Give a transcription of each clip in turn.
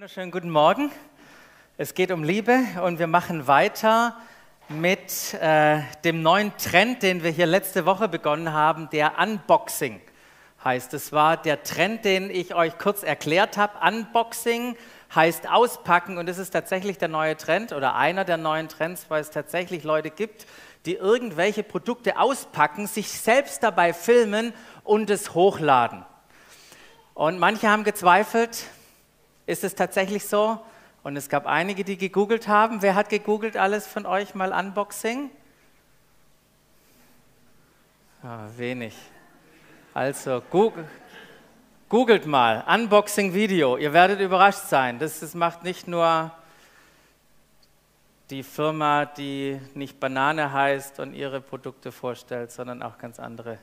Wunderschönen guten Morgen. Es geht um Liebe und wir machen weiter mit äh, dem neuen Trend, den wir hier letzte Woche begonnen haben, der Unboxing heißt. Es war der Trend, den ich euch kurz erklärt habe. Unboxing heißt auspacken und es ist tatsächlich der neue Trend oder einer der neuen Trends, weil es tatsächlich Leute gibt, die irgendwelche Produkte auspacken, sich selbst dabei filmen und es hochladen. Und manche haben gezweifelt, ist es tatsächlich so? Und es gab einige, die gegoogelt haben. Wer hat gegoogelt alles von euch mal Unboxing? Ah, wenig. Also, Google, googelt mal Unboxing-Video. Ihr werdet überrascht sein. Das, das macht nicht nur die Firma, die nicht Banane heißt und ihre Produkte vorstellt, sondern auch ganz andere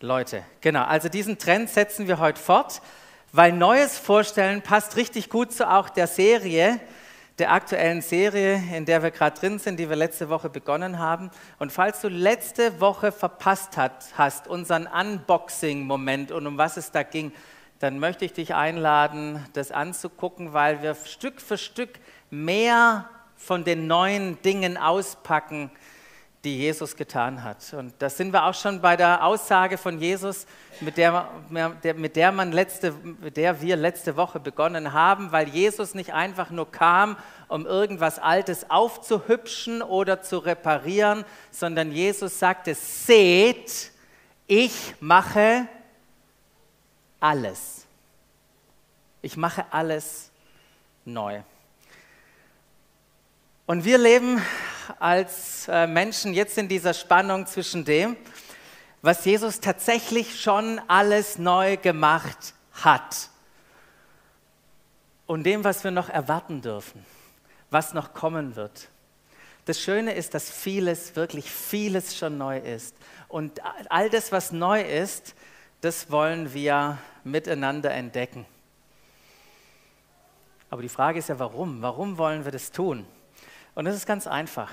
Leute. Genau, also diesen Trend setzen wir heute fort weil Neues vorstellen passt richtig gut zu auch der Serie, der aktuellen Serie, in der wir gerade drin sind, die wir letzte Woche begonnen haben. Und falls du letzte Woche verpasst hast, unseren Unboxing-Moment und um was es da ging, dann möchte ich dich einladen, das anzugucken, weil wir Stück für Stück mehr von den neuen Dingen auspacken, die Jesus getan hat. Und da sind wir auch schon bei der Aussage von Jesus, mit der, mit der, man letzte, mit der wir letzte Woche begonnen haben, weil Jesus nicht einfach nur kam, um irgendwas Altes aufzuhübschen oder zu reparieren, sondern Jesus sagte, seht, ich mache alles. Ich mache alles neu. Und wir leben als äh, Menschen jetzt in dieser Spannung zwischen dem, was Jesus tatsächlich schon alles neu gemacht hat und dem, was wir noch erwarten dürfen, was noch kommen wird. Das Schöne ist, dass vieles, wirklich vieles schon neu ist. Und all das, was neu ist, das wollen wir miteinander entdecken. Aber die Frage ist ja, warum? Warum wollen wir das tun? Und das ist ganz einfach.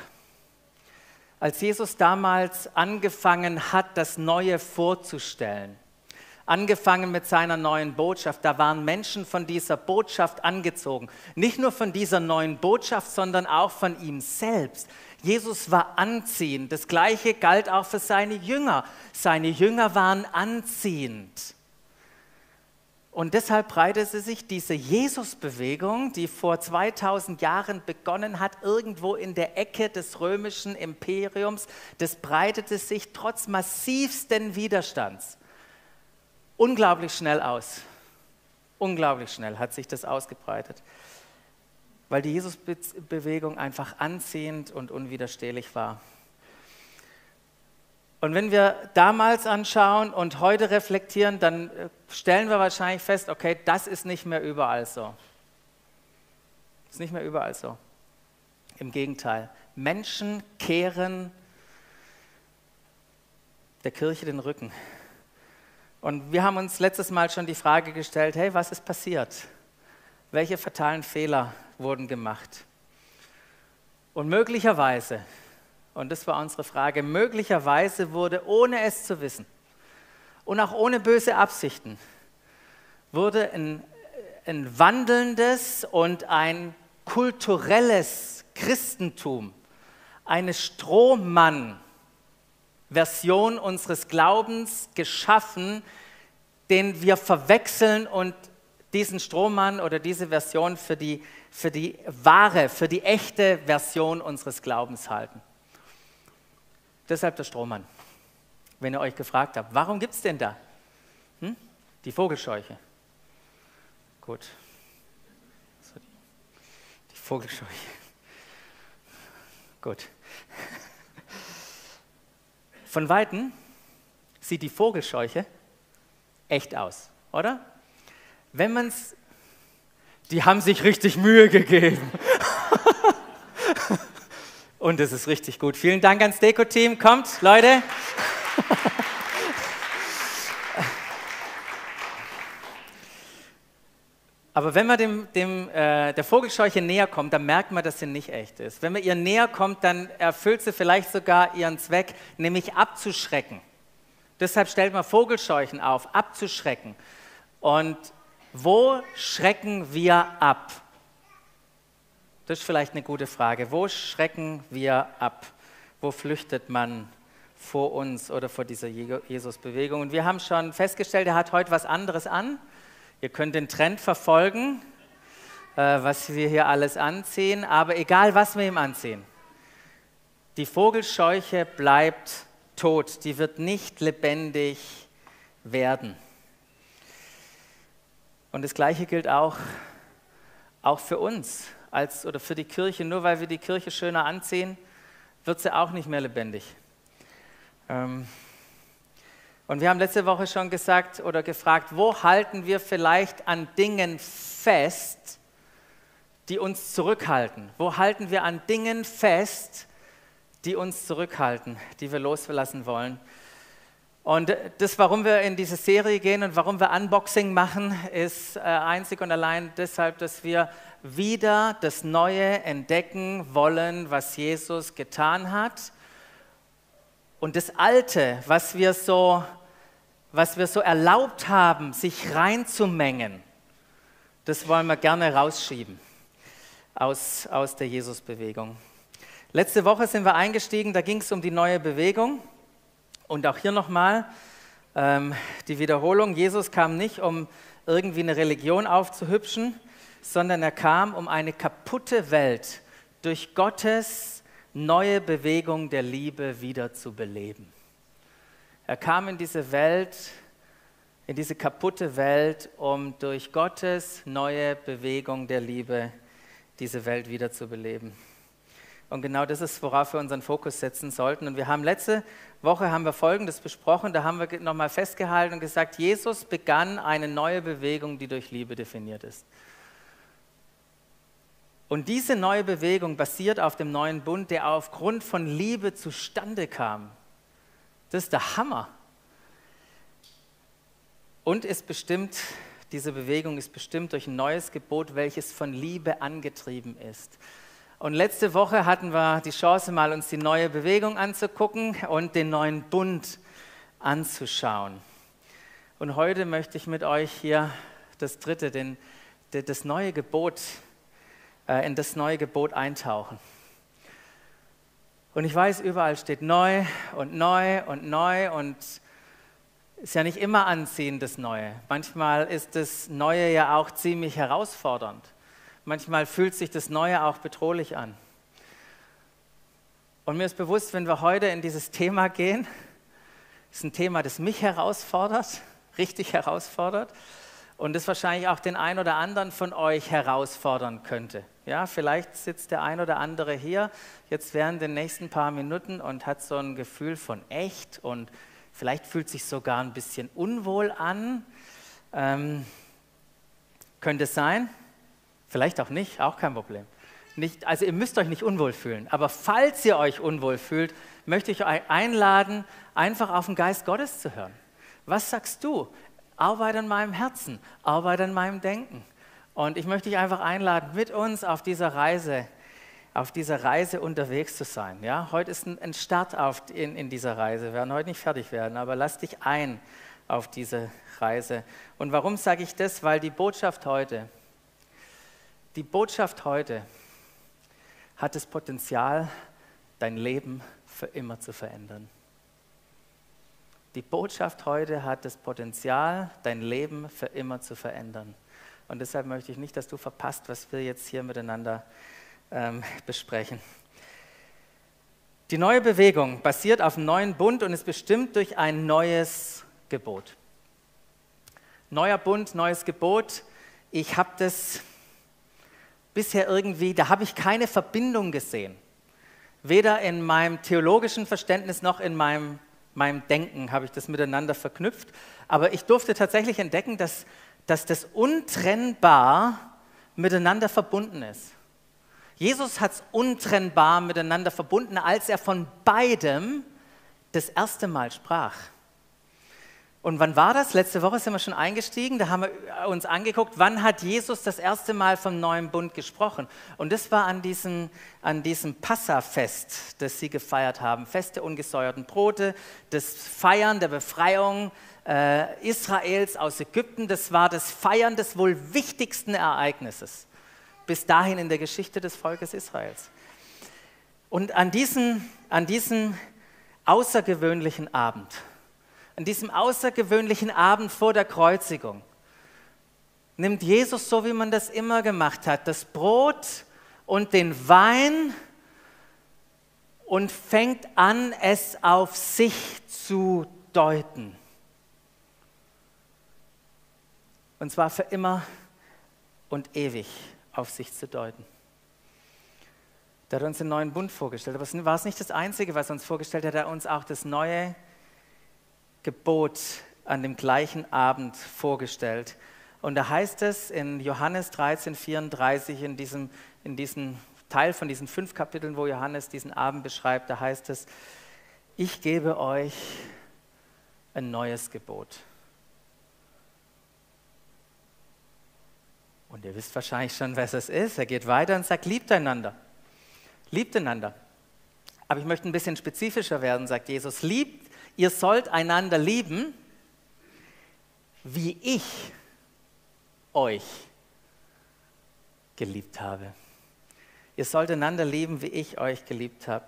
Als Jesus damals angefangen hat, das Neue vorzustellen, angefangen mit seiner neuen Botschaft, da waren Menschen von dieser Botschaft angezogen. Nicht nur von dieser neuen Botschaft, sondern auch von ihm selbst. Jesus war anziehend. Das gleiche galt auch für seine Jünger. Seine Jünger waren anziehend. Und deshalb breitete sich diese Jesus-Bewegung, die vor 2000 Jahren begonnen hat, irgendwo in der Ecke des römischen Imperiums, das breitete sich trotz massivsten Widerstands unglaublich schnell aus. Unglaublich schnell hat sich das ausgebreitet, weil die Jesus-Bewegung einfach anziehend und unwiderstehlich war. Und wenn wir damals anschauen und heute reflektieren, dann äh, stellen wir wahrscheinlich fest, okay, das ist nicht mehr überall so. Ist nicht mehr überall so. Im Gegenteil, Menschen kehren der Kirche den Rücken. Und wir haben uns letztes Mal schon die Frage gestellt, hey, was ist passiert? Welche fatalen Fehler wurden gemacht? Und möglicherweise und das war unsere Frage, möglicherweise wurde, ohne es zu wissen und auch ohne böse Absichten, wurde ein, ein wandelndes und ein kulturelles Christentum, eine Strohmann-Version unseres Glaubens geschaffen, den wir verwechseln und diesen Strohmann oder diese Version für die, für die wahre, für die echte Version unseres Glaubens halten. Deshalb der Strohmann. Wenn ihr euch gefragt habt, warum gibt es denn da? Hm? Die Vogelscheuche. Gut. Die Vogelscheuche. Gut. Von Weitem sieht die Vogelscheuche echt aus, oder? Wenn man es, die haben sich richtig Mühe gegeben. Und es ist richtig gut. Vielen Dank ans Deko-Team. Kommt, Leute. Aber wenn man dem, dem, äh, der Vogelscheuche näher kommt, dann merkt man, dass sie nicht echt ist. Wenn man ihr näher kommt, dann erfüllt sie vielleicht sogar ihren Zweck, nämlich abzuschrecken. Deshalb stellt man Vogelscheuchen auf, abzuschrecken. Und Wo schrecken wir ab? Das ist vielleicht eine gute Frage. Wo schrecken wir ab? Wo flüchtet man vor uns oder vor dieser Jesus-Bewegung? Und wir haben schon festgestellt, er hat heute was anderes an. Ihr könnt den Trend verfolgen, äh, was wir hier alles anziehen, aber egal, was wir ihm anziehen, die Vogelscheuche bleibt tot, die wird nicht lebendig werden. Und das Gleiche gilt auch, auch für uns als, oder für die Kirche. Nur weil wir die Kirche schöner anziehen, wird sie auch nicht mehr lebendig. Ähm, und wir haben letzte Woche schon gesagt oder gefragt, wo halten wir vielleicht an Dingen fest, die uns zurückhalten? Wo halten wir an Dingen fest, die uns zurückhalten, die wir loslassen wollen? Und das, warum wir in diese Serie gehen und warum wir Unboxing machen, ist äh, einzig und allein deshalb, dass wir wieder das Neue entdecken wollen, was Jesus getan hat. Und das Alte, was wir so, was wir so erlaubt haben, sich reinzumengen, das wollen wir gerne rausschieben aus, aus der Jesusbewegung. Letzte Woche sind wir eingestiegen, da ging es um die neue Bewegung. Und auch hier nochmal ähm, die Wiederholung. Jesus kam nicht, um irgendwie eine Religion aufzuhübschen, sondern er kam, um eine kaputte Welt durch Gottes neue Bewegung der Liebe wieder zu beleben. Er kam in diese Welt, in diese kaputte Welt, um durch Gottes neue Bewegung der Liebe diese Welt wieder zu beleben. Und genau das ist, worauf wir unseren Fokus setzen sollten. Und wir haben letzte Woche haben wir Folgendes besprochen. Da haben wir nochmal festgehalten und gesagt, Jesus begann eine neue Bewegung, die durch Liebe definiert ist. Und diese neue Bewegung basiert auf dem neuen Bund, der aufgrund von Liebe zustande kam. Das ist der Hammer. Und ist bestimmt, diese Bewegung ist bestimmt durch ein neues Gebot, welches von Liebe angetrieben ist. Und letzte Woche hatten wir die Chance, mal uns die neue Bewegung anzugucken und den neuen Bund anzuschauen. Und heute möchte ich mit euch hier das dritte, den, das neue Gebot, äh, in das neue Gebot eintauchen. Und ich weiß, überall steht neu und neu und neu und ist ja nicht immer anziehend, das Neue. Manchmal ist das Neue ja auch ziemlich herausfordernd. Manchmal fühlt sich das Neue auch bedrohlich an. Und mir ist bewusst, wenn wir heute in dieses Thema gehen, ist ein Thema, das mich herausfordert, richtig herausfordert und das wahrscheinlich auch den einen oder anderen von euch herausfordern könnte. Ja, vielleicht sitzt der ein oder andere hier jetzt während den nächsten paar Minuten und hat so ein Gefühl von echt und vielleicht fühlt sich sogar ein bisschen unwohl an. Ähm, könnte es sein? Vielleicht auch nicht, auch kein Problem. Nicht, also ihr müsst euch nicht unwohl fühlen, aber falls ihr euch unwohl fühlt, möchte ich euch einladen, einfach auf den Geist Gottes zu hören. Was sagst du? Arbeite an meinem Herzen, arbeite an meinem Denken. Und ich möchte dich einfach einladen, mit uns auf dieser Reise, auf dieser Reise unterwegs zu sein. Ja? Heute ist ein Start auf, in, in dieser Reise. Wir werden heute nicht fertig werden, aber lass dich ein auf diese Reise. Und warum sage ich das? Weil die Botschaft heute, die Botschaft heute hat das Potenzial, dein Leben für immer zu verändern. Die Botschaft heute hat das Potenzial, dein Leben für immer zu verändern. Und deshalb möchte ich nicht, dass du verpasst, was wir jetzt hier miteinander ähm, besprechen. Die neue Bewegung basiert auf einem neuen Bund und ist bestimmt durch ein neues Gebot. Neuer Bund, neues Gebot. Ich habe das bisher irgendwie, da habe ich keine Verbindung gesehen. Weder in meinem theologischen Verständnis noch in meinem, meinem Denken habe ich das miteinander verknüpft. Aber ich durfte tatsächlich entdecken, dass, dass das untrennbar miteinander verbunden ist. Jesus hat es untrennbar miteinander verbunden, als er von beidem das erste Mal sprach. Und wann war das? Letzte Woche sind wir schon eingestiegen. Da haben wir uns angeguckt, wann hat Jesus das erste Mal vom neuen Bund gesprochen. Und das war an diesem, an diesem Passafest, das sie gefeiert haben. Fest der ungesäuerten Brote, das Feiern der Befreiung äh, Israels aus Ägypten. Das war das Feiern des wohl wichtigsten Ereignisses bis dahin in der Geschichte des Volkes Israels. Und an diesem, an diesem außergewöhnlichen Abend, an diesem außergewöhnlichen Abend vor der Kreuzigung nimmt Jesus, so wie man das immer gemacht hat, das Brot und den Wein und fängt an, es auf sich zu deuten. Und zwar für immer und ewig auf sich zu deuten. Der hat uns den neuen Bund vorgestellt, aber es war es nicht das Einzige, was er uns vorgestellt hat, er hat uns auch das neue Gebot an dem gleichen Abend vorgestellt. Und da heißt es in Johannes 13, 34, in diesem, in diesem Teil von diesen fünf Kapiteln, wo Johannes diesen Abend beschreibt, da heißt es, ich gebe euch ein neues Gebot. Und ihr wisst wahrscheinlich schon, was es ist. Er geht weiter und sagt, liebt einander. Liebt einander. Aber ich möchte ein bisschen spezifischer werden, sagt Jesus. Liebt ihr sollt einander lieben, wie ich euch geliebt habe. Ihr sollt einander lieben, wie ich euch geliebt habe.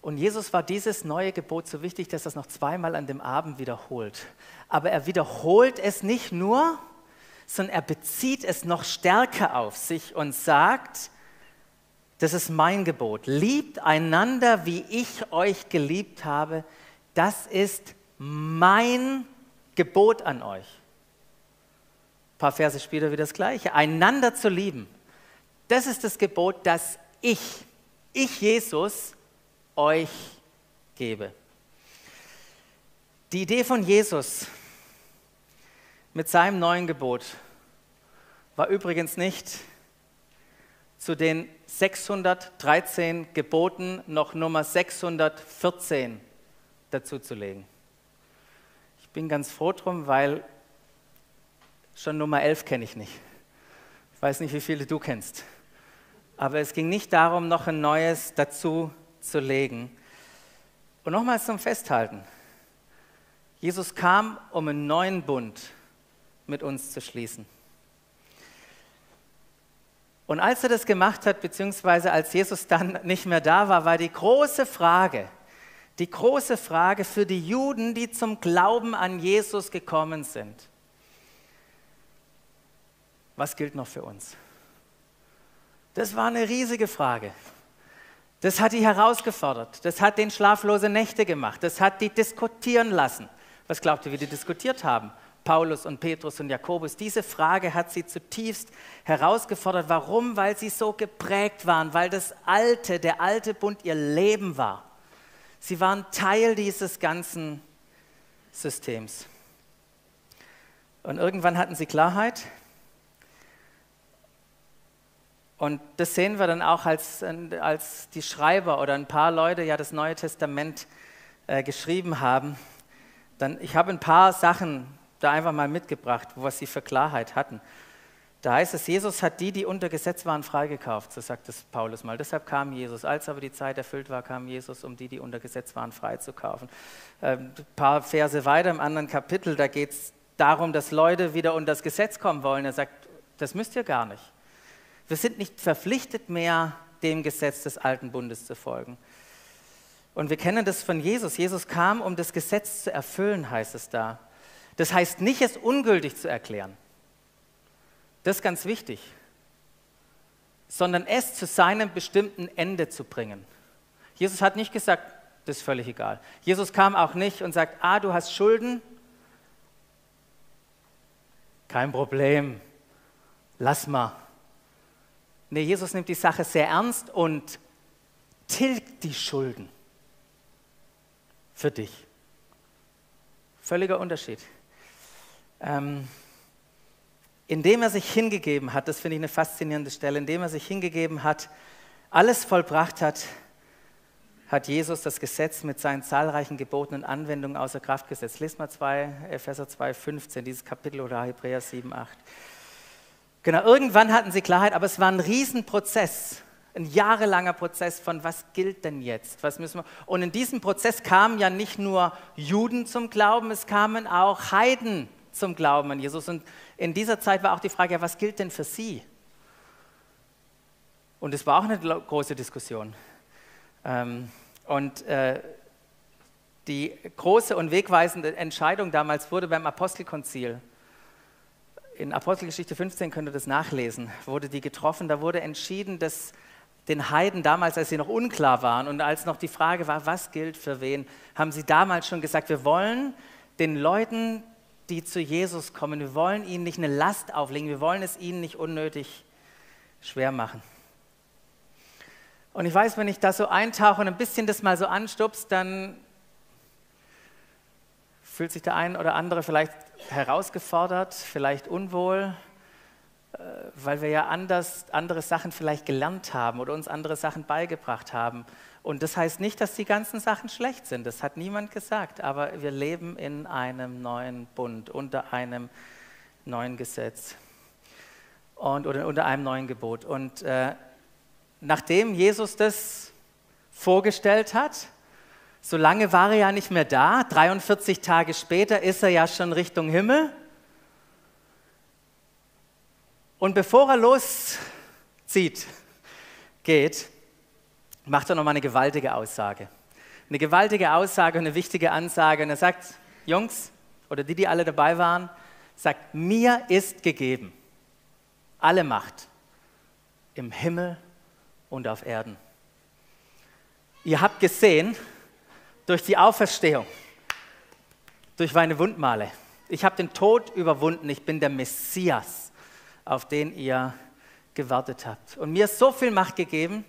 Und Jesus war dieses neue Gebot so wichtig, dass er es noch zweimal an dem Abend wiederholt. Aber er wiederholt es nicht nur, sondern er bezieht es noch stärker auf sich und sagt, das ist mein Gebot. Liebt einander, wie ich euch geliebt habe. Das ist mein Gebot an euch. Ein paar Verse später wieder das Gleiche. Einander zu lieben. Das ist das Gebot, das ich, ich Jesus, euch gebe. Die Idee von Jesus mit seinem neuen Gebot war übrigens nicht zu den 613 Geboten noch Nummer 614 dazuzulegen. Ich bin ganz froh drum, weil schon Nummer 11 kenne ich nicht. Ich weiß nicht, wie viele du kennst. Aber es ging nicht darum, noch ein neues dazu zu legen. Und nochmals zum Festhalten. Jesus kam, um einen neuen Bund mit uns zu schließen. Und als er das gemacht hat, beziehungsweise als Jesus dann nicht mehr da war, war die große Frage, die große Frage für die Juden, die zum Glauben an Jesus gekommen sind. Was gilt noch für uns? Das war eine riesige Frage. Das hat die herausgefordert. Das hat den schlaflose Nächte gemacht. Das hat die diskutieren lassen. Was glaubt ihr, wie die diskutiert haben? Paulus und Petrus und Jakobus. Diese Frage hat sie zutiefst herausgefordert. Warum? Weil sie so geprägt waren, weil das Alte, der alte Bund ihr Leben war. Sie waren Teil dieses ganzen Systems. Und irgendwann hatten sie Klarheit. Und das sehen wir dann auch, als, als die Schreiber oder ein paar Leute ja das Neue Testament äh, geschrieben haben. Dann, ich habe ein paar Sachen da einfach mal mitgebracht, was sie für Klarheit hatten. Da heißt es, Jesus hat die, die unter Gesetz waren, freigekauft, so sagt es Paulus mal. Deshalb kam Jesus. Als aber die Zeit erfüllt war, kam Jesus, um die, die unter Gesetz waren, freizukaufen. Ähm, ein paar Verse weiter im anderen Kapitel, da geht es darum, dass Leute wieder unter das Gesetz kommen wollen. Er sagt, das müsst ihr gar nicht. Wir sind nicht verpflichtet mehr, dem Gesetz des alten Bundes zu folgen. Und wir kennen das von Jesus. Jesus kam, um das Gesetz zu erfüllen, heißt es da. Das heißt nicht, es ungültig zu erklären. Das ist ganz wichtig. Sondern es zu seinem bestimmten Ende zu bringen. Jesus hat nicht gesagt, das ist völlig egal. Jesus kam auch nicht und sagt, ah, du hast Schulden. Kein Problem. Lass mal. Nee, Jesus nimmt die Sache sehr ernst und tilgt die Schulden für dich. Völliger Unterschied ähm, indem er sich hingegeben hat, das finde ich eine faszinierende Stelle, indem er sich hingegeben hat, alles vollbracht hat, hat Jesus das Gesetz mit seinen zahlreichen Geboten und Anwendungen außer Kraft gesetzt. Lest mal 2, Epheser 2, 15, dieses Kapitel oder Hebräer 7, 8. Genau, irgendwann hatten sie Klarheit, aber es war ein Riesenprozess, ein jahrelanger Prozess von, was gilt denn jetzt? Was müssen wir? Und in diesem Prozess kamen ja nicht nur Juden zum Glauben, es kamen auch Heiden zum Glauben an Jesus. Und in dieser Zeit war auch die Frage, ja, was gilt denn für sie? Und es war auch eine große Diskussion. Ähm, und äh, die große und wegweisende Entscheidung damals wurde beim Apostelkonzil. In Apostelgeschichte 15 könnt ihr das nachlesen, wurde die getroffen. Da wurde entschieden, dass den Heiden damals, als sie noch unklar waren und als noch die Frage war, was gilt für wen, haben sie damals schon gesagt, wir wollen den Leuten, die zu Jesus kommen, wir wollen ihnen nicht eine Last auflegen, wir wollen es ihnen nicht unnötig schwer machen. Und ich weiß, wenn ich da so eintauche und ein bisschen das mal so anstupst, dann fühlt sich der ein oder andere vielleicht herausgefordert, vielleicht unwohl, weil wir ja anders, andere Sachen vielleicht gelernt haben oder uns andere Sachen beigebracht haben. Und das heißt nicht, dass die ganzen Sachen schlecht sind, das hat niemand gesagt, aber wir leben in einem neuen Bund, unter einem neuen Gesetz und, oder unter einem neuen Gebot. Und äh, nachdem Jesus das vorgestellt hat, so lange war er ja nicht mehr da, 43 Tage später ist er ja schon Richtung Himmel. Und bevor er loszieht, geht, macht er nochmal eine gewaltige Aussage. Eine gewaltige Aussage und eine wichtige Ansage. Und er sagt, Jungs, oder die, die alle dabei waren, sagt, mir ist gegeben alle Macht im Himmel und auf Erden. Ihr habt gesehen, durch die Auferstehung, durch meine Wundmale, ich habe den Tod überwunden, ich bin der Messias, auf den ihr gewartet habt. Und mir so viel Macht gegeben.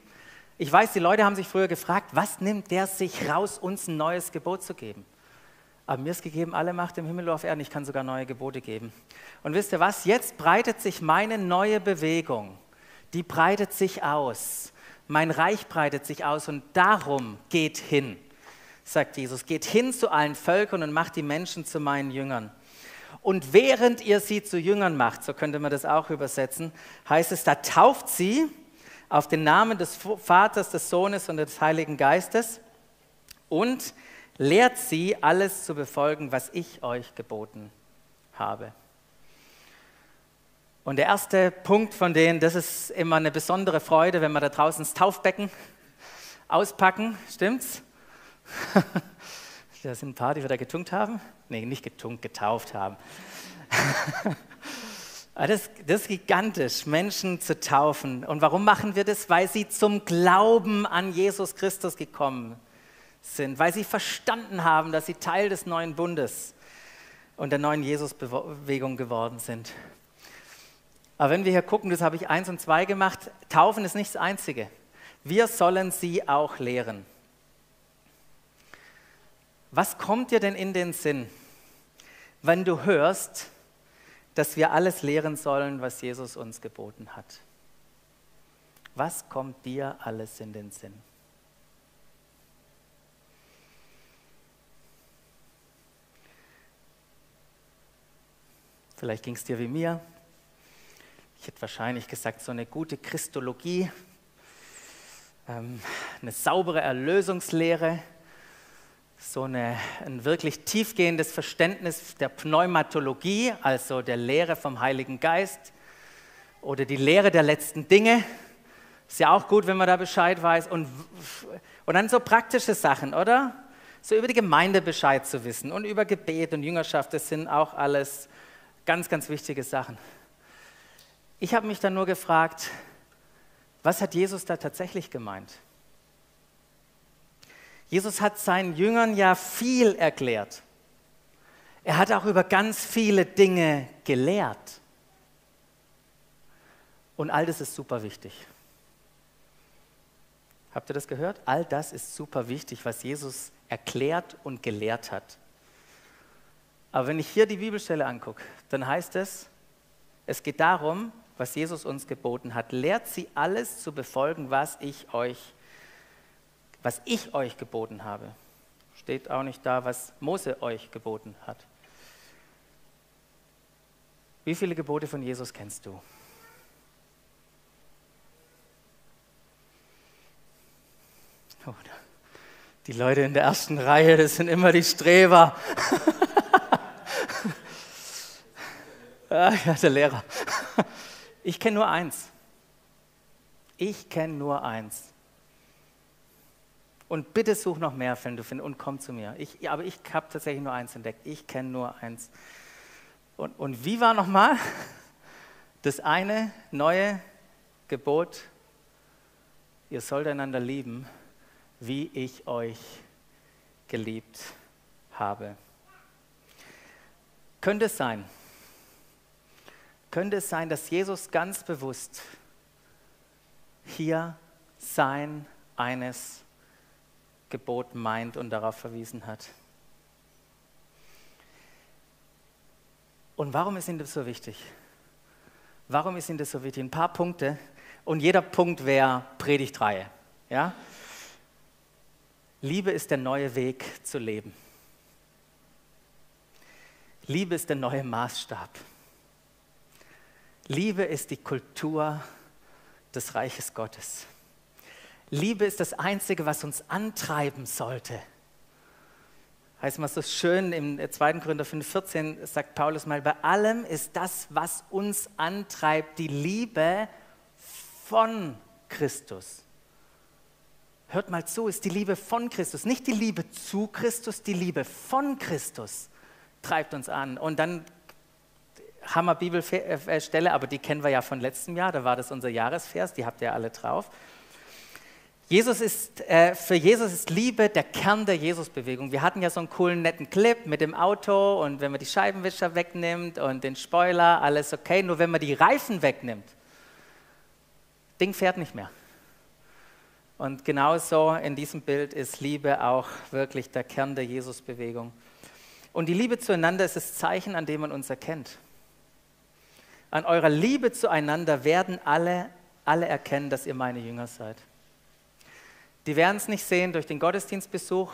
Ich weiß, die Leute haben sich früher gefragt, was nimmt der sich raus, uns ein neues Gebot zu geben? Aber mir ist gegeben alle Macht im Himmel und auf Erden. Ich kann sogar neue Gebote geben. Und wisst ihr was? Jetzt breitet sich meine neue Bewegung, die breitet sich aus. Mein Reich breitet sich aus und darum geht hin, sagt Jesus. Geht hin zu allen Völkern und macht die Menschen zu meinen Jüngern. Und während ihr sie zu Jüngern macht, so könnte man das auch übersetzen, heißt es, da tauft sie auf den Namen des Vaters, des Sohnes und des Heiligen Geistes und lehrt sie, alles zu befolgen, was ich euch geboten habe. Und der erste Punkt von denen, das ist immer eine besondere Freude, wenn wir da draußen das Taufbecken auspacken, stimmt's? da sind ein paar, die wir da getunkt haben. Nee, nicht getunkt, getauft haben. das, das ist gigantisch, Menschen zu taufen. Und warum machen wir das? Weil sie zum Glauben an Jesus Christus gekommen sind, weil sie verstanden haben, dass sie Teil des neuen Bundes und der neuen Jesus-Bewegung geworden sind. Aber wenn wir hier gucken, das habe ich eins und zwei gemacht, Taufen ist nicht das Einzige. Wir sollen sie auch lehren. Was kommt dir denn in den Sinn, wenn du hörst, dass wir alles lehren sollen, was Jesus uns geboten hat? Was kommt dir alles in den Sinn? Vielleicht ging es dir wie mir. Ich hätte wahrscheinlich gesagt, so eine gute Christologie, ähm, eine saubere Erlösungslehre, so eine, ein wirklich tiefgehendes Verständnis der Pneumatologie, also der Lehre vom Heiligen Geist oder die Lehre der letzten Dinge. Ist ja auch gut, wenn man da Bescheid weiß. Und, und dann so praktische Sachen, oder? So über die Gemeinde Bescheid zu wissen und über Gebet und Jüngerschaft, das sind auch alles Ganz, ganz wichtige Sachen. Ich habe mich dann nur gefragt, was hat Jesus da tatsächlich gemeint? Jesus hat seinen Jüngern ja viel erklärt. Er hat auch über ganz viele Dinge gelehrt. Und all das ist super wichtig. Habt ihr das gehört? All das ist super wichtig, was Jesus erklärt und gelehrt hat. Aber wenn ich hier die Bibelstelle angucke, dann heißt es, es geht darum, was Jesus uns geboten hat. Lehrt sie alles zu befolgen, was ich euch was ich euch geboten habe. Steht auch nicht da, was Mose euch geboten hat. Wie viele Gebote von Jesus kennst du? Die Leute in der ersten Reihe, das sind immer die Streber. ah, ja, der Lehrer. Ich kenne nur eins. Ich kenne nur eins. Und bitte such noch mehr, wenn du findest, und komm zu mir. Ich, aber ich habe tatsächlich nur eins entdeckt. Ich kenne nur eins. Und, und wie war nochmal das eine neue Gebot? Ihr sollt einander lieben, wie ich euch geliebt habe. Könnte es sein, könnte es sein, dass Jesus ganz bewusst hier sein eines Gebot meint und darauf verwiesen hat. Und warum ist Ihnen das so wichtig? Warum ist Ihnen das so wichtig? Ein paar Punkte und jeder Punkt wäre Predigtreihe. Ja? Liebe ist der neue Weg zu leben. Liebe ist der neue Maßstab. Liebe ist die Kultur des Reiches Gottes. Liebe ist das Einzige, was uns antreiben sollte. Heißt mal so schön im 2. Korinther 5,14 sagt Paulus mal: Bei allem ist das, was uns antreibt, die Liebe von Christus. Hört mal zu, ist die Liebe von Christus, nicht die Liebe zu Christus, die Liebe von Christus treibt uns an. Und dann Hammer Bibelstelle, aber die kennen wir ja von letztem Jahr, da war das unser Jahresvers, die habt ihr alle drauf. Jesus ist, äh, für Jesus ist Liebe der Kern der Jesusbewegung. Wir hatten ja so einen coolen, netten Clip mit dem Auto und wenn man die Scheibenwischer wegnimmt und den Spoiler, alles okay. Nur wenn man die Reifen wegnimmt, Ding fährt nicht mehr. Und genauso in diesem Bild ist Liebe auch wirklich der Kern der Jesusbewegung. Und die Liebe zueinander ist das Zeichen, an dem man uns erkennt. An eurer Liebe zueinander werden alle, alle erkennen, dass ihr meine Jünger seid. Die werden es nicht sehen durch den Gottesdienstbesuch.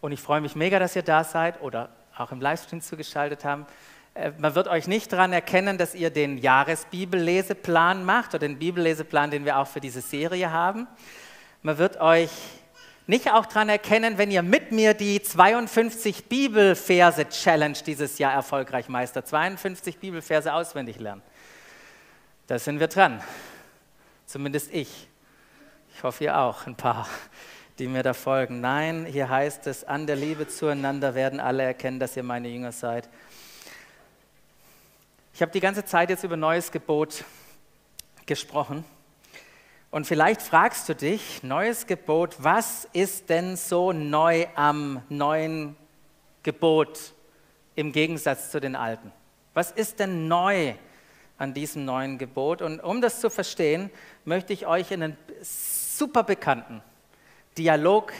Und ich freue mich mega, dass ihr da seid oder auch im Livestream zugeschaltet haben. Äh, man wird euch nicht daran erkennen, dass ihr den Jahresbibelleseplan macht oder den Bibelleseplan, den wir auch für diese Serie haben. Man wird euch nicht auch daran erkennen, wenn ihr mit mir die 52 Bibelverse Challenge dieses Jahr erfolgreich meistert. 52 Bibelverse auswendig lernen. Da sind wir dran. Zumindest ich. Ich hoffe, ihr auch, ein paar, die mir da folgen. Nein, hier heißt es, an der Liebe zueinander werden alle erkennen, dass ihr meine Jünger seid. Ich habe die ganze Zeit jetzt über neues Gebot gesprochen. Und vielleicht fragst du dich, neues Gebot, was ist denn so neu am neuen Gebot im Gegensatz zu den alten? Was ist denn neu an diesem neuen Gebot? Und um das zu verstehen, möchte ich euch in einen super bekannten Dialog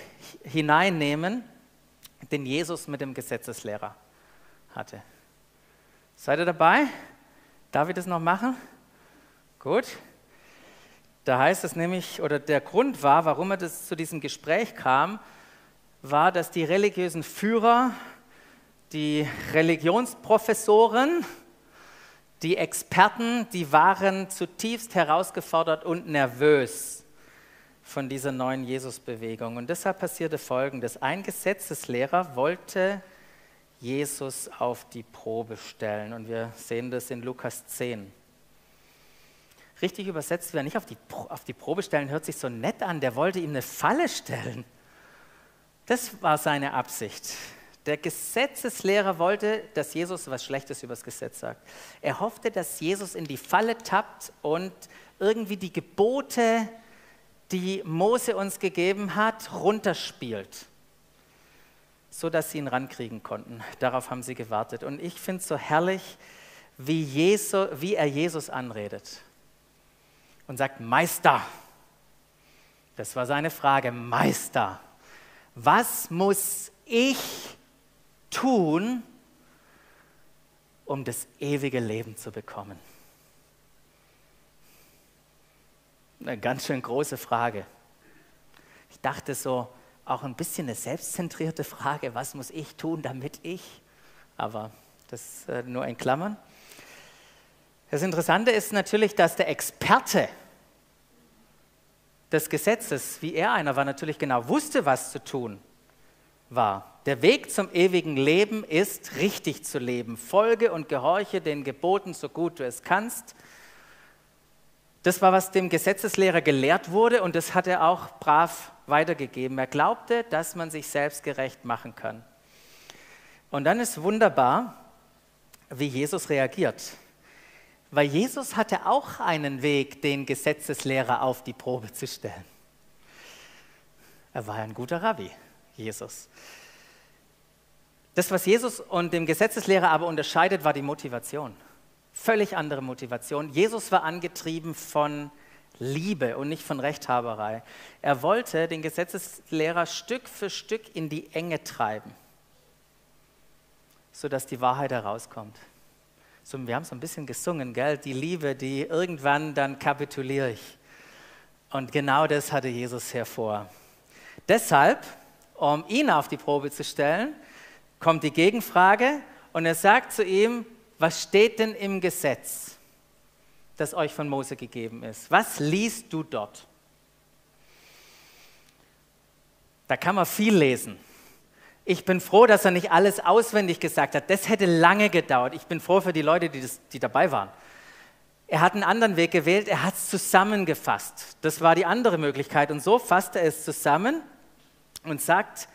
hineinnehmen, den Jesus mit dem Gesetzeslehrer hatte. Seid ihr dabei? Darf ich das noch machen? Gut. Da heißt es nämlich, oder der Grund war, warum es zu diesem Gespräch kam, war, dass die religiösen Führer, die Religionsprofessoren, die Experten, die waren zutiefst herausgefordert und nervös von dieser neuen Jesusbewegung. Und deshalb passierte Folgendes. Ein Gesetzeslehrer wollte Jesus auf die Probe stellen. Und wir sehen das in Lukas 10 richtig übersetzt, wer nicht auf die, auf die Probe stellen, hört sich so nett an, der wollte ihm eine Falle stellen. Das war seine Absicht. Der Gesetzeslehrer wollte, dass Jesus was Schlechtes über das Gesetz sagt. Er hoffte, dass Jesus in die Falle tappt und irgendwie die Gebote, die Mose uns gegeben hat, runterspielt, sodass sie ihn rankriegen konnten. Darauf haben sie gewartet. Und ich finde es so herrlich, wie, Jesus, wie er Jesus anredet und sagt, Meister, das war seine Frage, Meister, was muss ich tun, um das ewige Leben zu bekommen? Eine ganz schön große Frage. Ich dachte so, auch ein bisschen eine selbstzentrierte Frage, was muss ich tun, damit ich? Aber das äh, nur in Klammern. Das Interessante ist natürlich, dass der Experte des Gesetzes, wie er einer war, natürlich genau wusste, was zu tun war. Der Weg zum ewigen Leben ist, richtig zu leben. Folge und gehorche den Geboten, so gut du es kannst. Das war, was dem Gesetzeslehrer gelehrt wurde und das hat er auch brav weitergegeben. Er glaubte, dass man sich selbst gerecht machen kann. Und dann ist wunderbar, wie Jesus reagiert. Weil Jesus hatte auch einen Weg, den Gesetzeslehrer auf die Probe zu stellen. Er war ein guter Rabbi, Jesus. Das, was Jesus und dem Gesetzeslehrer aber unterscheidet, war die Motivation. Völlig andere Motivation. Jesus war angetrieben von Liebe und nicht von Rechthaberei. Er wollte den Gesetzeslehrer Stück für Stück in die Enge treiben, sodass die Wahrheit herauskommt so, wir haben so ein bisschen gesungen, gell? die Liebe, die irgendwann dann kapituliere ich. Und genau das hatte Jesus hervor. Deshalb, um ihn auf die Probe zu stellen, kommt die Gegenfrage und er sagt zu ihm, was steht denn im Gesetz, das euch von Mose gegeben ist? Was liest du dort? Da kann man viel lesen. Ich bin froh, dass er nicht alles auswendig gesagt hat. Das hätte lange gedauert. Ich bin froh für die Leute, die, das, die dabei waren. Er hat einen anderen Weg gewählt, er hat es zusammengefasst. Das war die andere Möglichkeit. Und so fasst er es zusammen und sagt,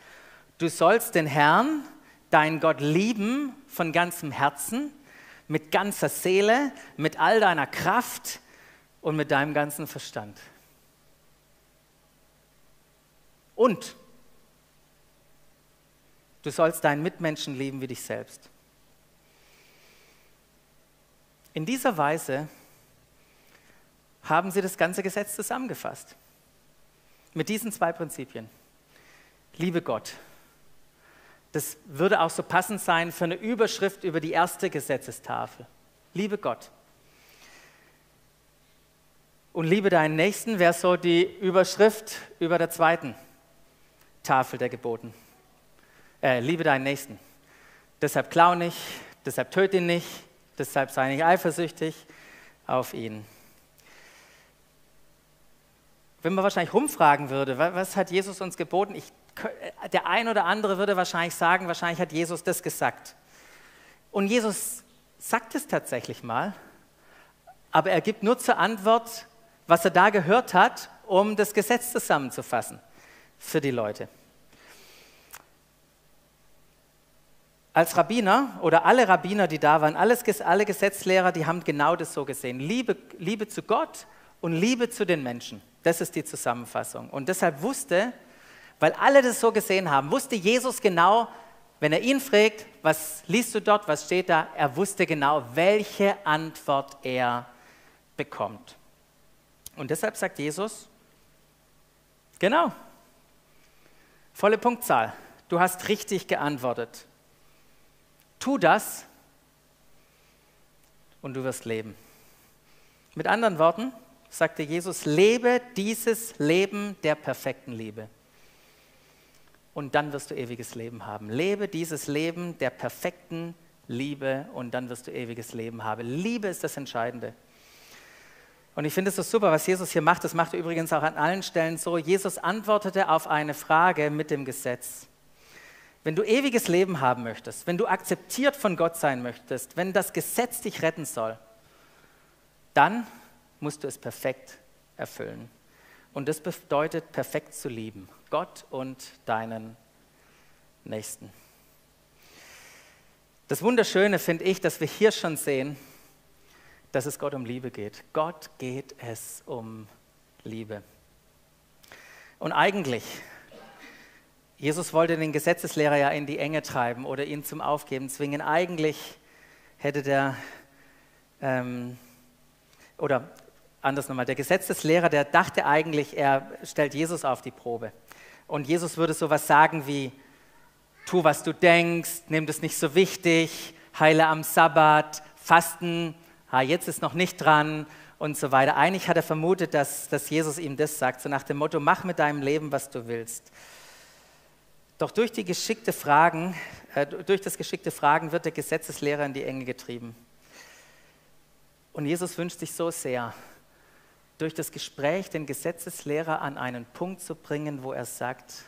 du sollst den Herrn, deinen Gott lieben von ganzem Herzen, mit ganzer Seele, mit all deiner Kraft und mit deinem ganzen Verstand. Und Du sollst deinen Mitmenschen lieben wie dich selbst. In dieser Weise haben sie das ganze Gesetz zusammengefasst. Mit diesen zwei Prinzipien. Liebe Gott. Das würde auch so passend sein für eine Überschrift über die erste Gesetzestafel. Liebe Gott. Und liebe deinen Nächsten wäre so die Überschrift über der zweiten Tafel der Geboten äh, liebe deinen Nächsten. Deshalb klau nicht, deshalb töte ihn nicht, deshalb sei nicht eifersüchtig auf ihn. Wenn man wahrscheinlich rumfragen würde, was hat Jesus uns geboten? Ich, der ein oder andere würde wahrscheinlich sagen, wahrscheinlich hat Jesus das gesagt. Und Jesus sagt es tatsächlich mal, aber er gibt nur zur Antwort, was er da gehört hat, um das Gesetz zusammenzufassen für die Leute. als Rabbiner oder alle Rabbiner, die da waren, alles, alle Gesetzlehrer, die haben genau das so gesehen. Liebe, Liebe zu Gott und Liebe zu den Menschen. Das ist die Zusammenfassung. Und deshalb wusste, weil alle das so gesehen haben, wusste Jesus genau, wenn er ihn fragt, was liest du dort, was steht da, er wusste genau, welche Antwort er bekommt. Und deshalb sagt Jesus, genau, volle Punktzahl, du hast richtig geantwortet. Tu das und du wirst leben. Mit anderen Worten sagte Jesus, lebe dieses Leben der perfekten Liebe. Und dann wirst du ewiges Leben haben. Lebe dieses Leben der perfekten Liebe und dann wirst du ewiges Leben haben. Liebe ist das Entscheidende. Und ich finde es so super, was Jesus hier macht. Das macht er übrigens auch an allen Stellen so. Jesus antwortete auf eine Frage mit dem Gesetz. Wenn du ewiges Leben haben möchtest, wenn du akzeptiert von Gott sein möchtest, wenn das Gesetz dich retten soll, dann musst du es perfekt erfüllen. Und das bedeutet, perfekt zu lieben. Gott und deinen Nächsten. Das Wunderschöne finde ich, dass wir hier schon sehen, dass es Gott um Liebe geht. Gott geht es um Liebe. Und eigentlich Jesus wollte den Gesetzeslehrer ja in die Enge treiben oder ihn zum Aufgeben zwingen. Eigentlich hätte der, ähm, oder anders nochmal, der Gesetzeslehrer, der dachte eigentlich, er stellt Jesus auf die Probe. Und Jesus würde sowas sagen wie, tu, was du denkst, nimm das nicht so wichtig, heile am Sabbat, Fasten ha, jetzt ist noch nicht dran und so weiter. Eigentlich hat er vermutet, dass, dass Jesus ihm das sagt, so nach dem Motto, mach mit deinem Leben, was du willst. Doch durch die geschickte Fragen, äh, durch das geschickte Fragen wird der Gesetzeslehrer in die Enge getrieben. Und Jesus wünscht sich so sehr, durch das Gespräch den Gesetzeslehrer an einen Punkt zu bringen, wo er sagt,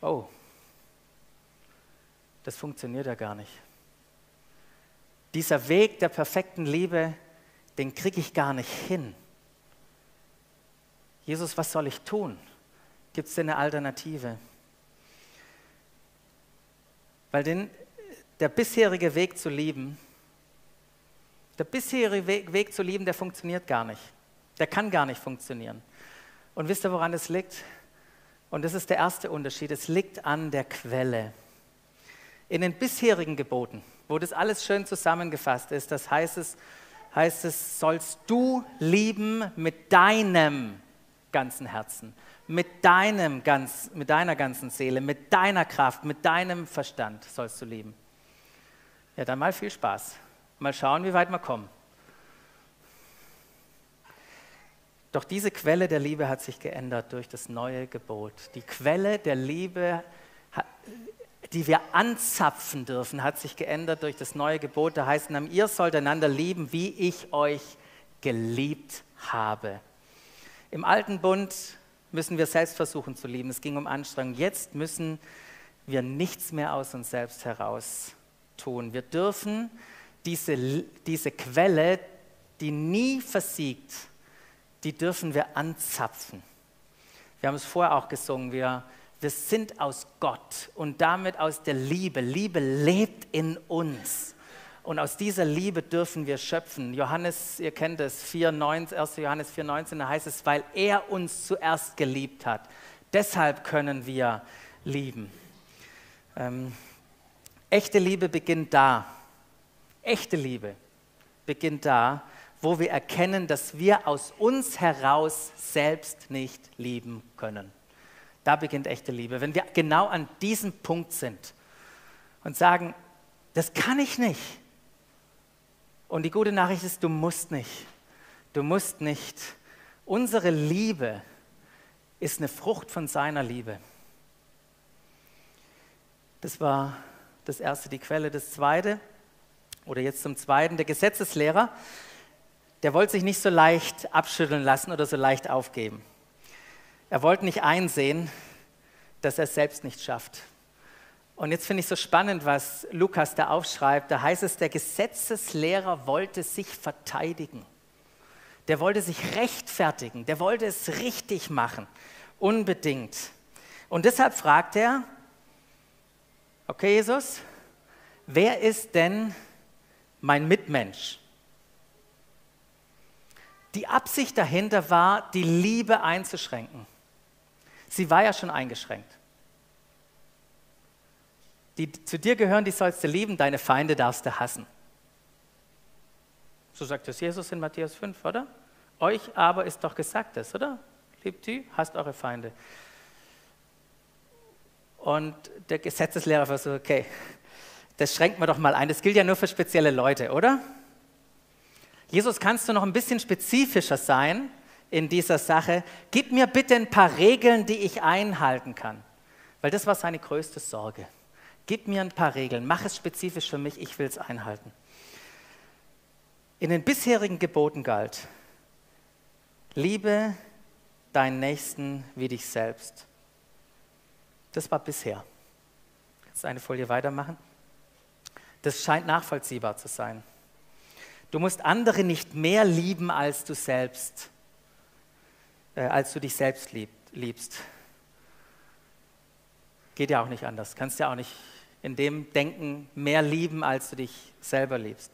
oh, das funktioniert ja gar nicht. Dieser Weg der perfekten Liebe, den kriege ich gar nicht hin. Jesus, was soll ich tun? Gibt es denn eine Alternative? Weil den, der bisherige Weg zu lieben, der bisherige Weg, zu lieben, der funktioniert gar nicht. Der kann gar nicht funktionieren. Und wisst ihr, woran es liegt? Und das ist der erste Unterschied. Es liegt an der Quelle. In den bisherigen Geboten, wo das alles schön zusammengefasst ist, das heißt es, heißt es, sollst du lieben mit deinem ganzen Herzen, mit, deinem ganz, mit deiner ganzen Seele, mit deiner Kraft, mit deinem Verstand sollst du lieben. Ja, dann mal viel Spaß. Mal schauen, wie weit wir kommen. Doch diese Quelle der Liebe hat sich geändert durch das neue Gebot. Die Quelle der Liebe, die wir anzapfen dürfen, hat sich geändert durch das neue Gebot. Da heißt es, ihr sollt einander lieben, wie ich euch geliebt habe. Im alten Bund müssen wir selbst versuchen zu lieben. Es ging um Anstrengung. Jetzt müssen wir nichts mehr aus uns selbst heraus tun. Wir dürfen diese, diese Quelle, die nie versiegt, die dürfen wir anzapfen. Wir haben es vorher auch gesungen, wir, wir sind aus Gott und damit aus der Liebe. Liebe lebt in uns. Und aus dieser Liebe dürfen wir schöpfen. Johannes, ihr kennt es, 4, 1. Johannes 4,19, da heißt es, weil er uns zuerst geliebt hat. Deshalb können wir lieben. Ähm, echte Liebe beginnt da. Echte Liebe beginnt da, wo wir erkennen, dass wir aus uns heraus selbst nicht lieben können. Da beginnt echte Liebe. Wenn wir genau an diesem Punkt sind und sagen, das kann ich nicht. Und die gute Nachricht ist, du musst nicht. Du musst nicht. Unsere Liebe ist eine Frucht von seiner Liebe. Das war das erste, die Quelle. Das zweite, oder jetzt zum zweiten, der Gesetzeslehrer, der wollte sich nicht so leicht abschütteln lassen oder so leicht aufgeben. Er wollte nicht einsehen, dass er es selbst nicht schafft. Und jetzt finde ich so spannend, was Lukas da aufschreibt. Da heißt es, der Gesetzeslehrer wollte sich verteidigen. Der wollte sich rechtfertigen. Der wollte es richtig machen. Unbedingt. Und deshalb fragt er, okay Jesus, wer ist denn mein Mitmensch. Die Absicht dahinter war, die Liebe einzuschränken. Sie war ja schon eingeschränkt. Die zu dir gehören, die sollst du lieben, deine Feinde darfst du hassen. So sagt es Jesus in Matthäus 5, oder? Euch aber ist doch gesagt das, oder? Liebt die, hasst eure Feinde. Und der Gesetzeslehrer so, okay, das schränkt man doch mal ein. Das gilt ja nur für spezielle Leute, oder? Jesus, kannst du noch ein bisschen spezifischer sein in dieser Sache? Gib mir bitte ein paar Regeln, die ich einhalten kann. Weil das war seine größte Sorge. Gib mir ein paar Regeln, mach es spezifisch für mich, ich will es einhalten. In den bisherigen Geboten galt, liebe deinen Nächsten wie dich selbst. Das war bisher. Jetzt eine Folie weitermachen. Das scheint nachvollziehbar zu sein. Du musst andere nicht mehr lieben als du selbst, äh, als du dich selbst lieb, liebst. Geht ja auch nicht anders. Kannst ja auch nicht in dem Denken mehr lieben, als du dich selber liebst.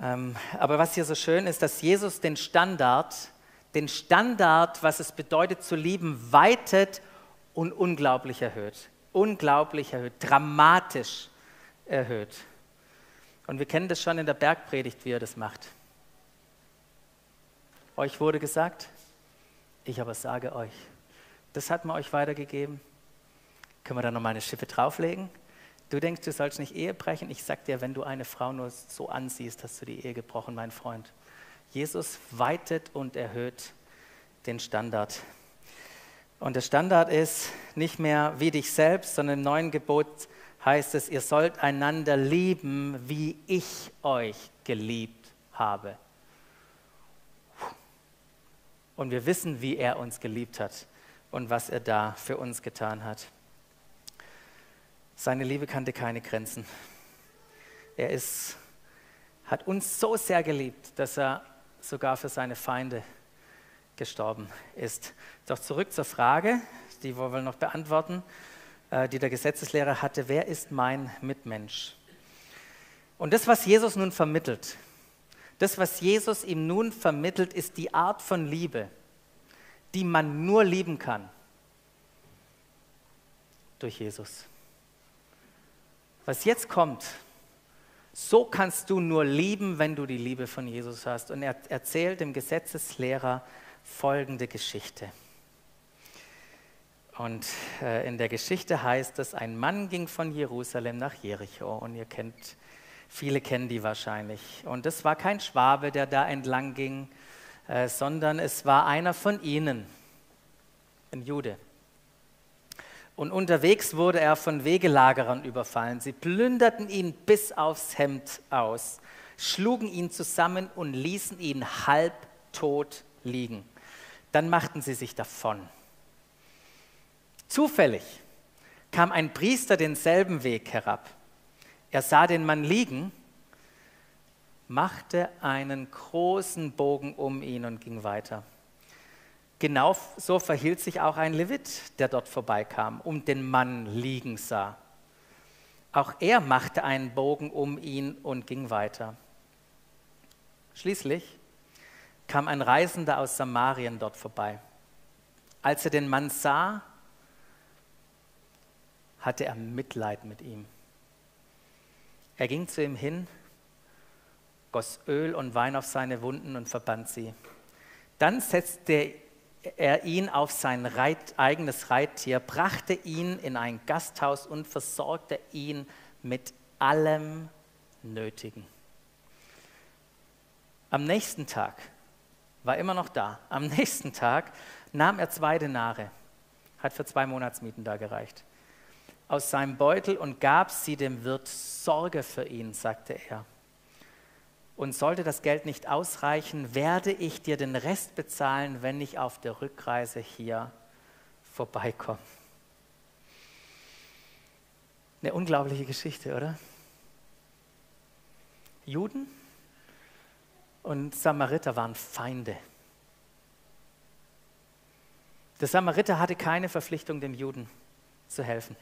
Ähm, aber was hier so schön ist, dass Jesus den Standard, den Standard, was es bedeutet zu lieben, weitet und unglaublich erhöht. Unglaublich erhöht, dramatisch erhöht. Und wir kennen das schon in der Bergpredigt, wie er das macht. Euch wurde gesagt, ich aber sage euch. Das hat man euch weitergegeben. Können wir da nochmal eine Schippe drauflegen? Du denkst, du sollst nicht Ehe brechen? Ich sag dir, wenn du eine Frau nur so ansiehst, hast du die Ehe gebrochen, mein Freund. Jesus weitet und erhöht den Standard. Und der Standard ist nicht mehr wie dich selbst, sondern im neuen Gebot heißt es, ihr sollt einander lieben, wie ich euch geliebt habe. Und wir wissen, wie er uns geliebt hat und was er da für uns getan hat. Seine Liebe kannte keine Grenzen. Er ist, hat uns so sehr geliebt, dass er sogar für seine Feinde gestorben ist. Doch zurück zur Frage, die wollen wir noch beantworten, die der Gesetzeslehrer hatte, wer ist mein Mitmensch? Und das, was Jesus nun vermittelt, das, was Jesus ihm nun vermittelt, ist die Art von Liebe, die man nur lieben kann durch Jesus. Was jetzt kommt, so kannst du nur lieben, wenn du die Liebe von Jesus hast. Und er erzählt dem Gesetzeslehrer folgende Geschichte. Und äh, in der Geschichte heißt es, ein Mann ging von Jerusalem nach Jericho. Und ihr kennt, viele kennen die wahrscheinlich. Und es war kein Schwabe, der da entlang ging, äh, sondern es war einer von ihnen, ein Jude. Und unterwegs wurde er von Wegelagerern überfallen. Sie plünderten ihn bis aufs Hemd aus, schlugen ihn zusammen und ließen ihn halbtot liegen. Dann machten sie sich davon. Zufällig kam ein Priester denselben Weg herab. Er sah den Mann liegen, machte einen großen Bogen um ihn und ging weiter. Genau so verhielt sich auch ein Levit, der dort vorbeikam und den Mann liegen sah. Auch er machte einen Bogen um ihn und ging weiter. Schließlich kam ein Reisender aus Samarien dort vorbei. Als er den Mann sah, hatte er Mitleid mit ihm. Er ging zu ihm hin, goss Öl und Wein auf seine Wunden und verband sie. Dann setzte er ihn auf sein Reit, eigenes Reittier, brachte ihn in ein Gasthaus und versorgte ihn mit allem Nötigen. Am nächsten Tag war immer noch da. Am nächsten Tag nahm er zwei Denare, hat für zwei Monatsmieten da gereicht, aus seinem Beutel und gab sie dem Wirt. Sorge für ihn, sagte er. Und sollte das Geld nicht ausreichen, werde ich dir den Rest bezahlen, wenn ich auf der Rückreise hier vorbeikomme. Eine unglaubliche Geschichte, oder? Juden und Samariter waren Feinde. Der Samariter hatte keine Verpflichtung, dem Juden zu helfen.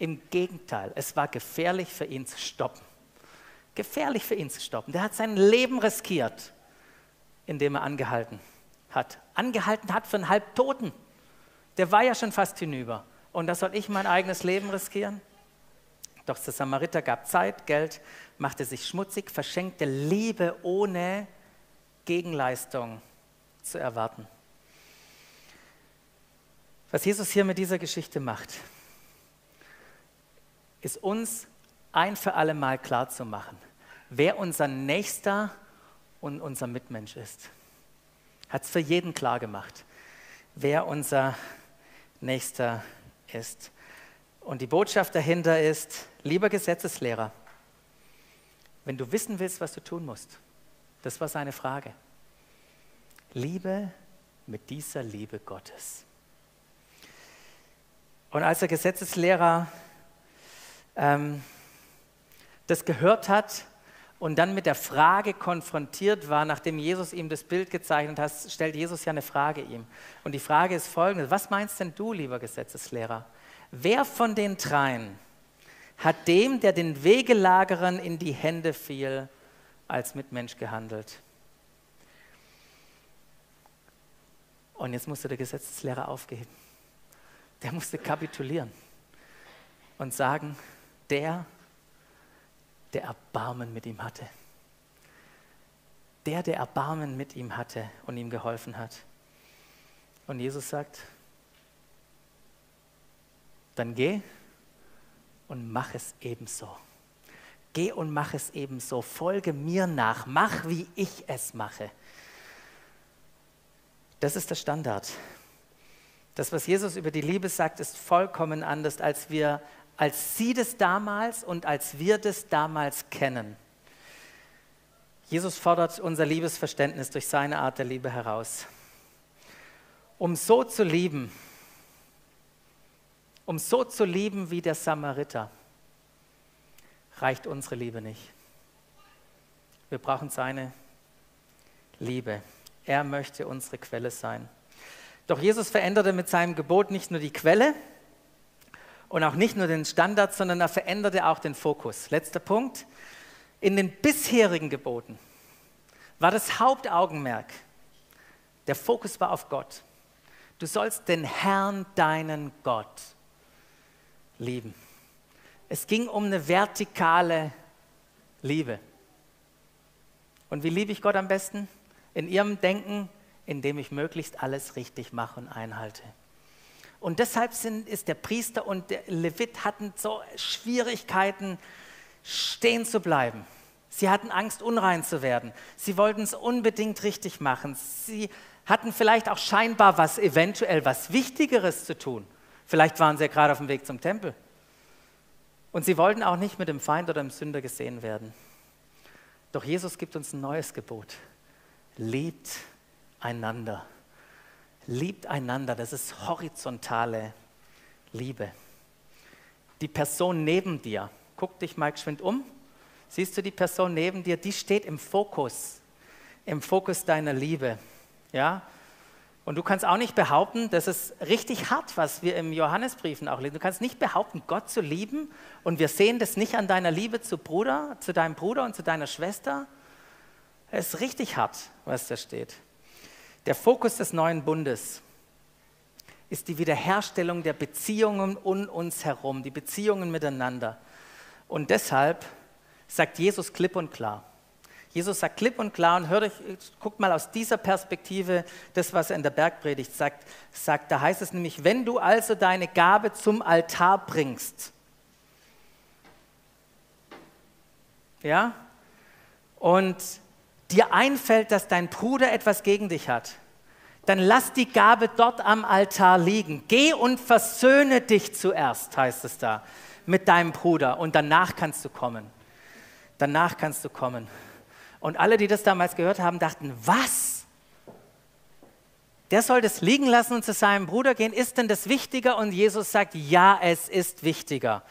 Im Gegenteil, es war gefährlich für ihn zu stoppen. Gefährlich für ihn zu stoppen. Der hat sein Leben riskiert, indem er angehalten hat. Angehalten hat für einen Halbtoten. Der war ja schon fast hinüber. Und da soll ich mein eigenes Leben riskieren? Doch der Samariter gab Zeit, Geld, machte sich schmutzig, verschenkte Liebe ohne Gegenleistung zu erwarten. Was Jesus hier mit dieser Geschichte macht, ist uns ein für alle Mal klar zu machen, wer unser Nächster und unser Mitmensch ist. Hat es für jeden klar gemacht, wer unser Nächster ist. Und die Botschaft dahinter ist, lieber Gesetzeslehrer, wenn du wissen willst, was du tun musst, das war seine Frage. Liebe mit dieser Liebe Gottes. Und als der Gesetzeslehrer ähm, das gehört hat und dann mit der Frage konfrontiert war, nachdem Jesus ihm das Bild gezeichnet hat, stellt Jesus ja eine Frage ihm. Und die Frage ist folgende, was meinst denn du, lieber Gesetzeslehrer? Wer von den dreien hat dem, der den Wegelagerern in die Hände fiel, als Mitmensch gehandelt. Und jetzt musste der Gesetzeslehrer aufgeben. Der musste kapitulieren und sagen, der, der Erbarmen mit ihm hatte. Der, der Erbarmen mit ihm hatte und ihm geholfen hat. Und Jesus sagt, dann geh und mach es ebenso. Geh und mach es ebenso. Folge mir nach. Mach, wie ich es mache. Das ist der Standard. Das, was Jesus über die Liebe sagt, ist vollkommen anders, als wir, als sie das damals und als wir das damals kennen. Jesus fordert unser Liebesverständnis durch seine Art der Liebe heraus. Um so zu lieben, um so zu lieben wie der Samariter, reicht unsere Liebe nicht. Wir brauchen seine Liebe. Er möchte unsere Quelle sein. Doch Jesus veränderte mit seinem Gebot nicht nur die Quelle und auch nicht nur den Standard, sondern er veränderte auch den Fokus. Letzter Punkt. In den bisherigen Geboten war das Hauptaugenmerk, der Fokus war auf Gott. Du sollst den Herrn, deinen Gott, lieben. Es ging um eine vertikale Liebe. Und wie liebe ich Gott am besten? In ihrem Denken, indem ich möglichst alles richtig mache und einhalte. Und deshalb sind, ist der Priester und der Levit hatten so Schwierigkeiten, stehen zu bleiben. Sie hatten Angst, unrein zu werden. Sie wollten es unbedingt richtig machen. Sie hatten vielleicht auch scheinbar was, eventuell was Wichtigeres zu tun. Vielleicht waren sie ja gerade auf dem Weg zum Tempel. Und sie wollten auch nicht mit dem Feind oder dem Sünder gesehen werden. Doch Jesus gibt uns ein neues Gebot. Liebt einander. Liebt einander. Das ist horizontale Liebe. Die Person neben dir, guck dich mal geschwind um. Siehst du die Person neben dir? Die steht im Fokus, im Fokus deiner Liebe. Ja? Und du kannst auch nicht behaupten, das ist richtig hart, was wir im Johannesbriefen auch lesen. Du kannst nicht behaupten, Gott zu lieben und wir sehen das nicht an deiner Liebe zu Bruder, zu deinem Bruder und zu deiner Schwester. Es ist richtig hart, was da steht. Der Fokus des neuen Bundes ist die Wiederherstellung der Beziehungen um uns herum, die Beziehungen miteinander. Und deshalb sagt Jesus klipp und klar, Jesus sagt klipp und klar und hört euch, guckt mal aus dieser Perspektive das, was er in der Bergpredigt sagt, sagt. Da heißt es nämlich, wenn du also deine Gabe zum Altar bringst, ja, und dir einfällt, dass dein Bruder etwas gegen dich hat, dann lass die Gabe dort am Altar liegen. Geh und versöhne dich zuerst, heißt es da, mit deinem Bruder und danach kannst du kommen. Danach kannst du kommen. Und alle, die das damals gehört haben, dachten, was? Der soll das liegen lassen und zu seinem Bruder gehen. Ist denn das wichtiger? Und Jesus sagt, ja, es ist wichtiger.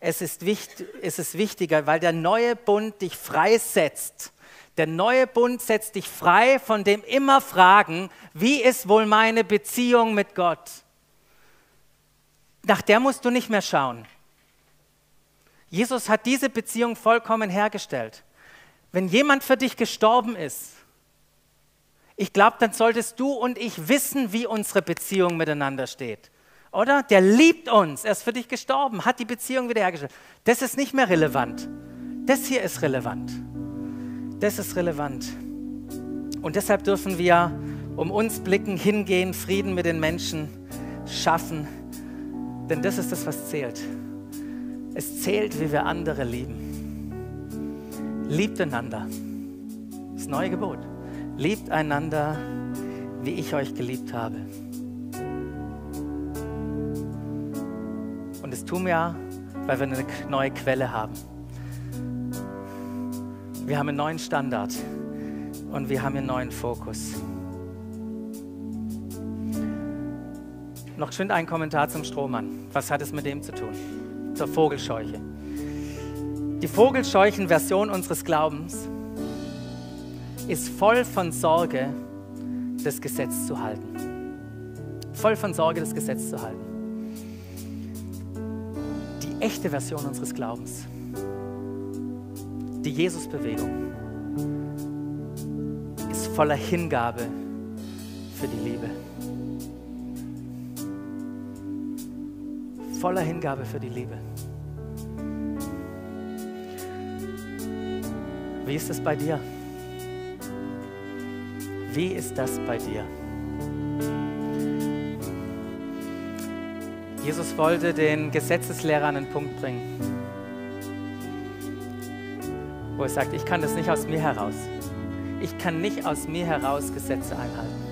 Es ist, wichtig, es ist wichtiger, weil der neue Bund dich freisetzt. Der neue Bund setzt dich frei von dem immer Fragen, wie ist wohl meine Beziehung mit Gott? Nach der musst du nicht mehr schauen. Jesus hat diese Beziehung vollkommen hergestellt. Wenn jemand für dich gestorben ist, ich glaube, dann solltest du und ich wissen, wie unsere Beziehung miteinander steht. Oder? Der liebt uns, er ist für dich gestorben, hat die Beziehung wiederhergestellt. Das ist nicht mehr relevant. Das hier ist relevant. Das ist relevant. Und deshalb dürfen wir um uns blicken, hingehen, Frieden mit den Menschen schaffen. Denn das ist das, was zählt. Es zählt, wie wir andere lieben. Liebt einander. Das neue Gebot. Liebt einander, wie ich euch geliebt habe. Und das tun wir, weil wir eine neue Quelle haben. Wir haben einen neuen Standard und wir haben einen neuen Fokus. Noch schön ein Kommentar zum Strohmann. Was hat es mit dem zu tun? Zur Vogelscheuche. Die Vogelscheuchen-Version unseres Glaubens ist voll von Sorge, das Gesetz zu halten. Voll von Sorge, das Gesetz zu halten. Die echte Version unseres Glaubens, die Jesus-Bewegung, ist voller Hingabe für die Liebe. Voller Hingabe für die Liebe. Wie ist es bei dir? Wie ist das bei dir? Jesus wollte den Gesetzeslehrer an den Punkt bringen. Wo er sagt, ich kann das nicht aus mir heraus. Ich kann nicht aus mir heraus Gesetze einhalten.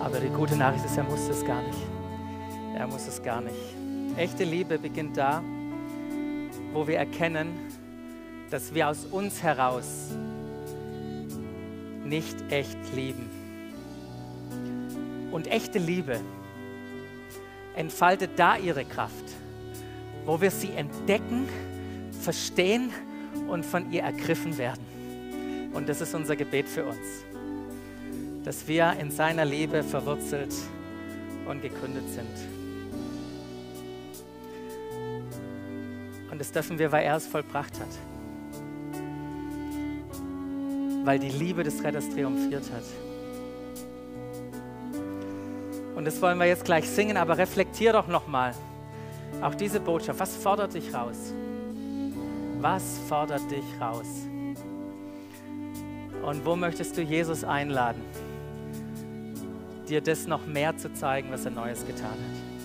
Aber die gute Nachricht ist, er muss es gar nicht. Er muss es gar nicht. Echte Liebe beginnt da, wo wir erkennen, dass wir aus uns heraus nicht echt lieben. Und echte Liebe entfaltet da ihre Kraft, wo wir sie entdecken, verstehen und von ihr ergriffen werden. Und das ist unser Gebet für uns, dass wir in seiner Liebe verwurzelt und gegründet sind. Und das dürfen wir, weil er es vollbracht hat. Weil die Liebe des Retters triumphiert hat. Und das wollen wir jetzt gleich singen, aber reflektier doch nochmal. Auch diese Botschaft, was fordert dich raus? Was fordert dich raus? Und wo möchtest du Jesus einladen, dir das noch mehr zu zeigen, was er Neues getan hat?